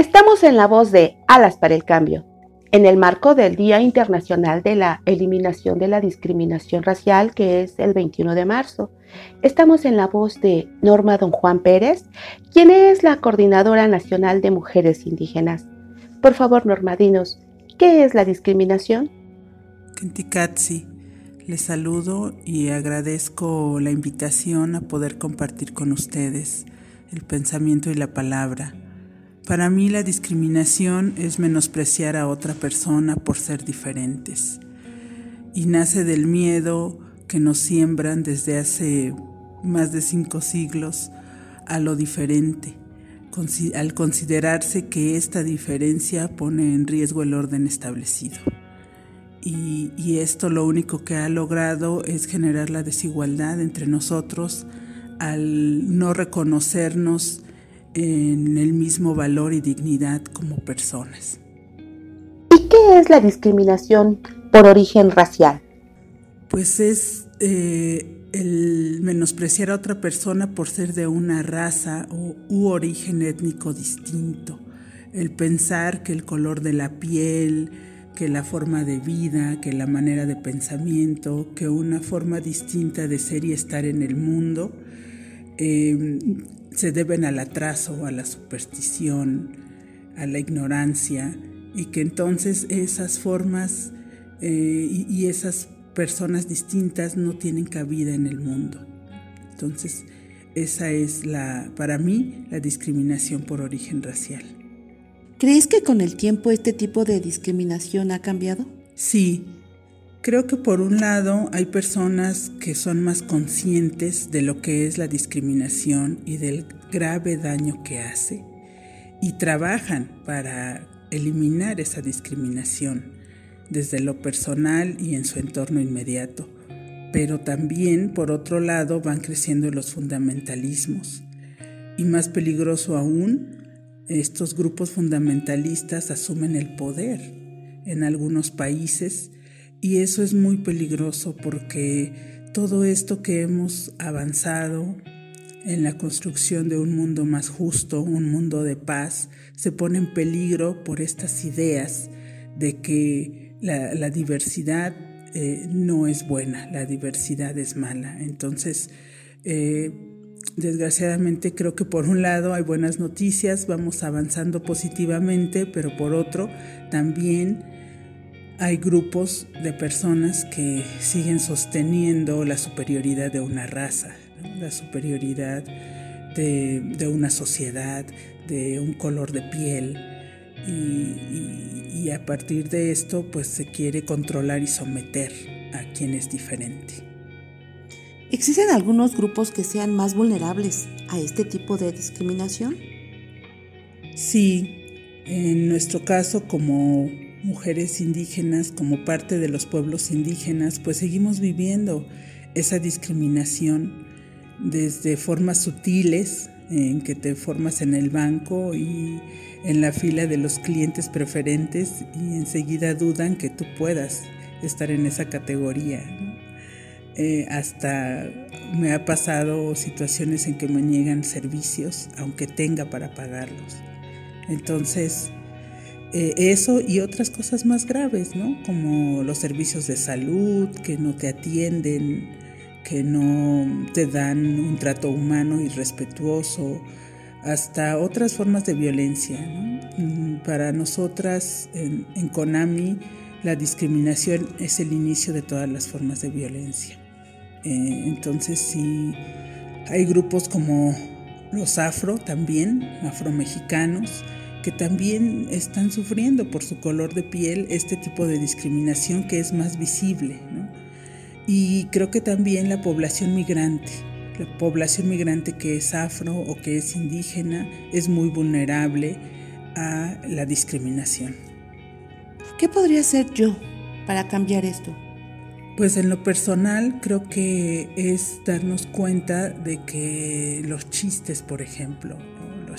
Estamos en la voz de Alas para el Cambio, en el marco del Día Internacional de la Eliminación de la Discriminación Racial, que es el 21 de marzo. Estamos en la voz de Norma Don Juan Pérez, quien es la Coordinadora Nacional de Mujeres Indígenas. Por favor, Norma, dinos, ¿qué es la discriminación? Kentikatsi, les saludo y agradezco la invitación a poder compartir con ustedes el pensamiento y la palabra. Para mí la discriminación es menospreciar a otra persona por ser diferentes y nace del miedo que nos siembran desde hace más de cinco siglos a lo diferente, al considerarse que esta diferencia pone en riesgo el orden establecido. Y, esto lo único que ha logrado es generar la desigualdad entre nosotros al no reconocernos en el mismo valor y dignidad como personas. ¿Y qué es la discriminación por origen racial? Pues es eh, el menospreciar a otra persona por ser de una raza o, u origen étnico distinto, el pensar que el color de la piel, que la forma de vida, que la manera de pensamiento, que una forma distinta de ser y estar en el mundo, eh, se deben al atraso, a la superstición, a la ignorancia, y que entonces esas formas eh, y, esas personas distintas no tienen cabida en el mundo. Entonces, esa es la, para mí, la discriminación por origen racial. ¿Crees que con el tiempo este tipo de discriminación ha cambiado? Sí, Creo que por un lado hay personas que son más conscientes de lo que es la discriminación y del grave daño que hace y trabajan para eliminar esa discriminación desde lo personal y en su entorno inmediato. Pero también, por otro lado, van creciendo los fundamentalismos. Y más peligroso aún, estos grupos fundamentalistas asumen el poder en algunos países y eso es muy peligroso porque todo esto que hemos avanzado en la construcción de un mundo más justo, un mundo de paz, se pone en peligro por estas ideas de que la, diversidad eh, no es buena, la diversidad es mala. Entonces, eh, desgraciadamente creo que por un lado hay buenas noticias, vamos avanzando positivamente, pero por otro también hay grupos de personas que siguen sosteniendo la superioridad de una raza, la superioridad de, una sociedad, de un color de piel. Y, y, a partir de esto, pues se quiere controlar y someter a quien es diferente. ¿Existen algunos grupos que sean más vulnerables a este tipo de discriminación? Sí, en nuestro caso como mujeres indígenas, como parte de los pueblos indígenas, pues seguimos viviendo esa discriminación desde formas sutiles, en que te formas en el banco y en la fila de los clientes preferentes y enseguida dudan que tú puedas estar en esa categoría. Eh, hasta me ha pasado situaciones en que me niegan servicios, aunque tenga para pagarlos. Entonces, eh, eso y otras cosas más graves, ¿no? Como los servicios de salud que no te atienden, que no te dan un trato humano y respetuoso, hasta otras formas de violencia. Mm, para nosotras en, Konami, la discriminación es el inicio de todas las formas de violencia. Eh, entonces, sí, hay grupos como los afro también, afromexicanos, que también están sufriendo por su color de piel este tipo de discriminación que es más visible. Y creo que también la población migrante, la población migrante que es afro o que es indígena es muy vulnerable a la discriminación. ¿Qué podría hacer yo para cambiar esto? Pues en lo personal creo que es darnos cuenta de que los chistes, por ejemplo,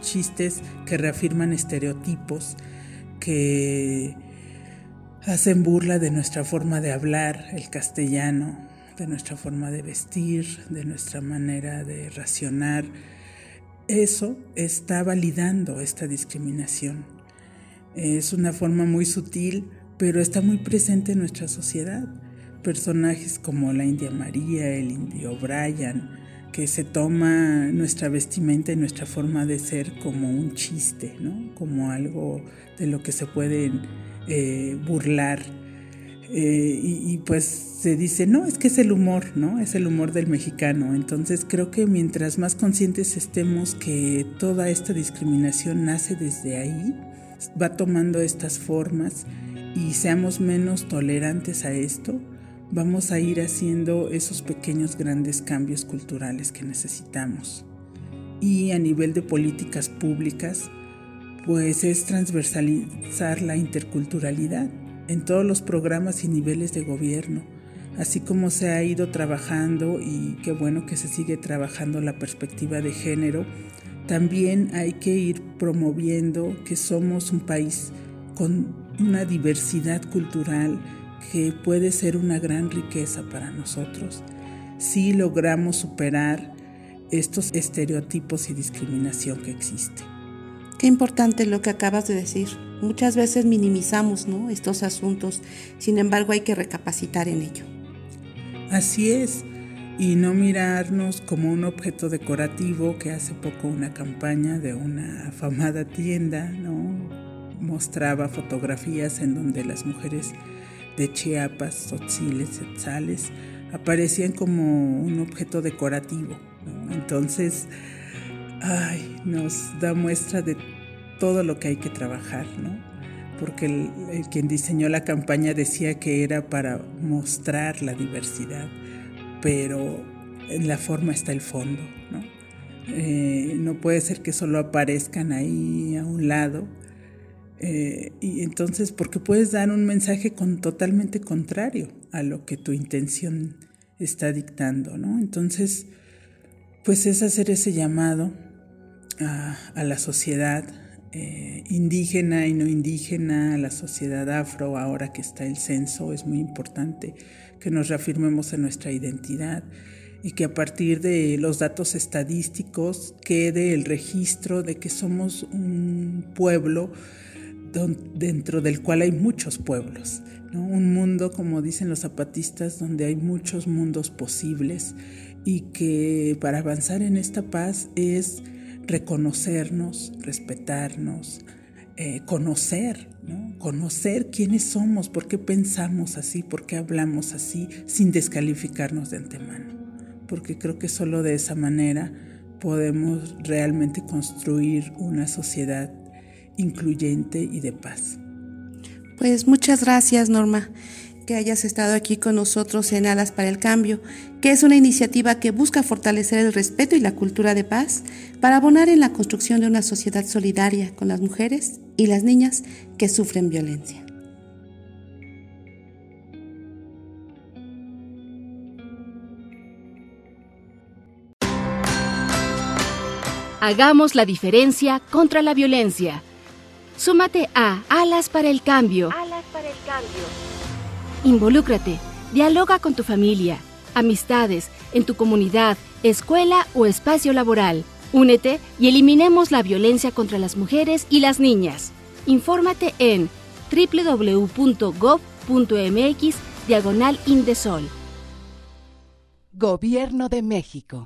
chistes que reafirman estereotipos, que hacen burla de nuestra forma de hablar, el castellano, de nuestra forma de vestir, de nuestra manera de racionar, eso está validando esta discriminación. Es una forma muy sutil, pero está muy presente en nuestra sociedad. Personajes como la India María, el Indio Brian, que se toma nuestra vestimenta y nuestra forma de ser como un chiste, ¿no? como algo de lo que se pueden eh, burlar. Eh, y, y, pues se dice, no, es que es el humor, ¿no? Es el humor del mexicano. Entonces creo que mientras más conscientes estemos que toda esta discriminación nace desde ahí, va tomando estas formas y seamos menos tolerantes a esto, vamos a ir haciendo esos pequeños grandes cambios culturales que necesitamos. Y a nivel de políticas públicas, pues es transversalizar la interculturalidad en todos los programas y niveles de gobierno, así como se ha ido trabajando y qué bueno que se sigue trabajando la perspectiva de género, también hay que ir promoviendo que somos un país con una diversidad cultural que puede ser una gran riqueza para nosotros si logramos superar estos estereotipos y discriminación que existe. Qué importante lo que acabas de decir. Muchas veces minimizamos ¿no? estos asuntos, sin embargo hay que recapacitar en ello. Así es, y no mirarnos como un objeto decorativo que hace poco una campaña de una afamada tienda ¿no? mostraba fotografías en donde las mujeres de Chiapas, Tzotziles, Etzales, aparecían como un objeto decorativo. Entonces, ay, nos da muestra de todo lo que hay que trabajar, ¿no? Porque el, quien diseñó la campaña decía que era para mostrar la diversidad, pero en la forma está el fondo, ¿no? Eh, no puede ser que solo aparezcan ahí a un lado eh, y entonces, porque puedes dar un mensaje con, totalmente contrario a lo que tu intención está dictando, ¿no? Entonces, pues es hacer ese llamado a, la sociedad eh, indígena y no indígena, a la sociedad afro, ahora que está el censo, es muy importante que nos reafirmemos en nuestra identidad y que a partir de los datos estadísticos quede el registro de que somos un pueblo dentro del cual hay muchos pueblos, un mundo, como dicen los zapatistas, donde hay muchos mundos posibles y que para avanzar en esta paz es reconocernos, respetarnos, eh, conocer, conocer quiénes somos, por qué pensamos así, por qué hablamos así, sin descalificarnos de antemano, porque creo que solo de esa manera podemos realmente construir una sociedad incluyente y de paz. Pues muchas gracias, Norma, que hayas estado aquí con nosotros en Alas para el Cambio, que es una iniciativa que busca fortalecer el respeto y la cultura de paz para abonar en la construcción de una sociedad solidaria con las mujeres y las niñas que sufren violencia. Hagamos la diferencia contra la violencia. Súmate a Alas para el Cambio. Alas para el Cambio. Involúcrate, dialoga con tu familia, amistades, en tu comunidad, escuela o espacio laboral. Únete y eliminemos la violencia contra las mujeres y las niñas. Infórmate en www.gov.mx diagonal Indesol. Gobierno de México.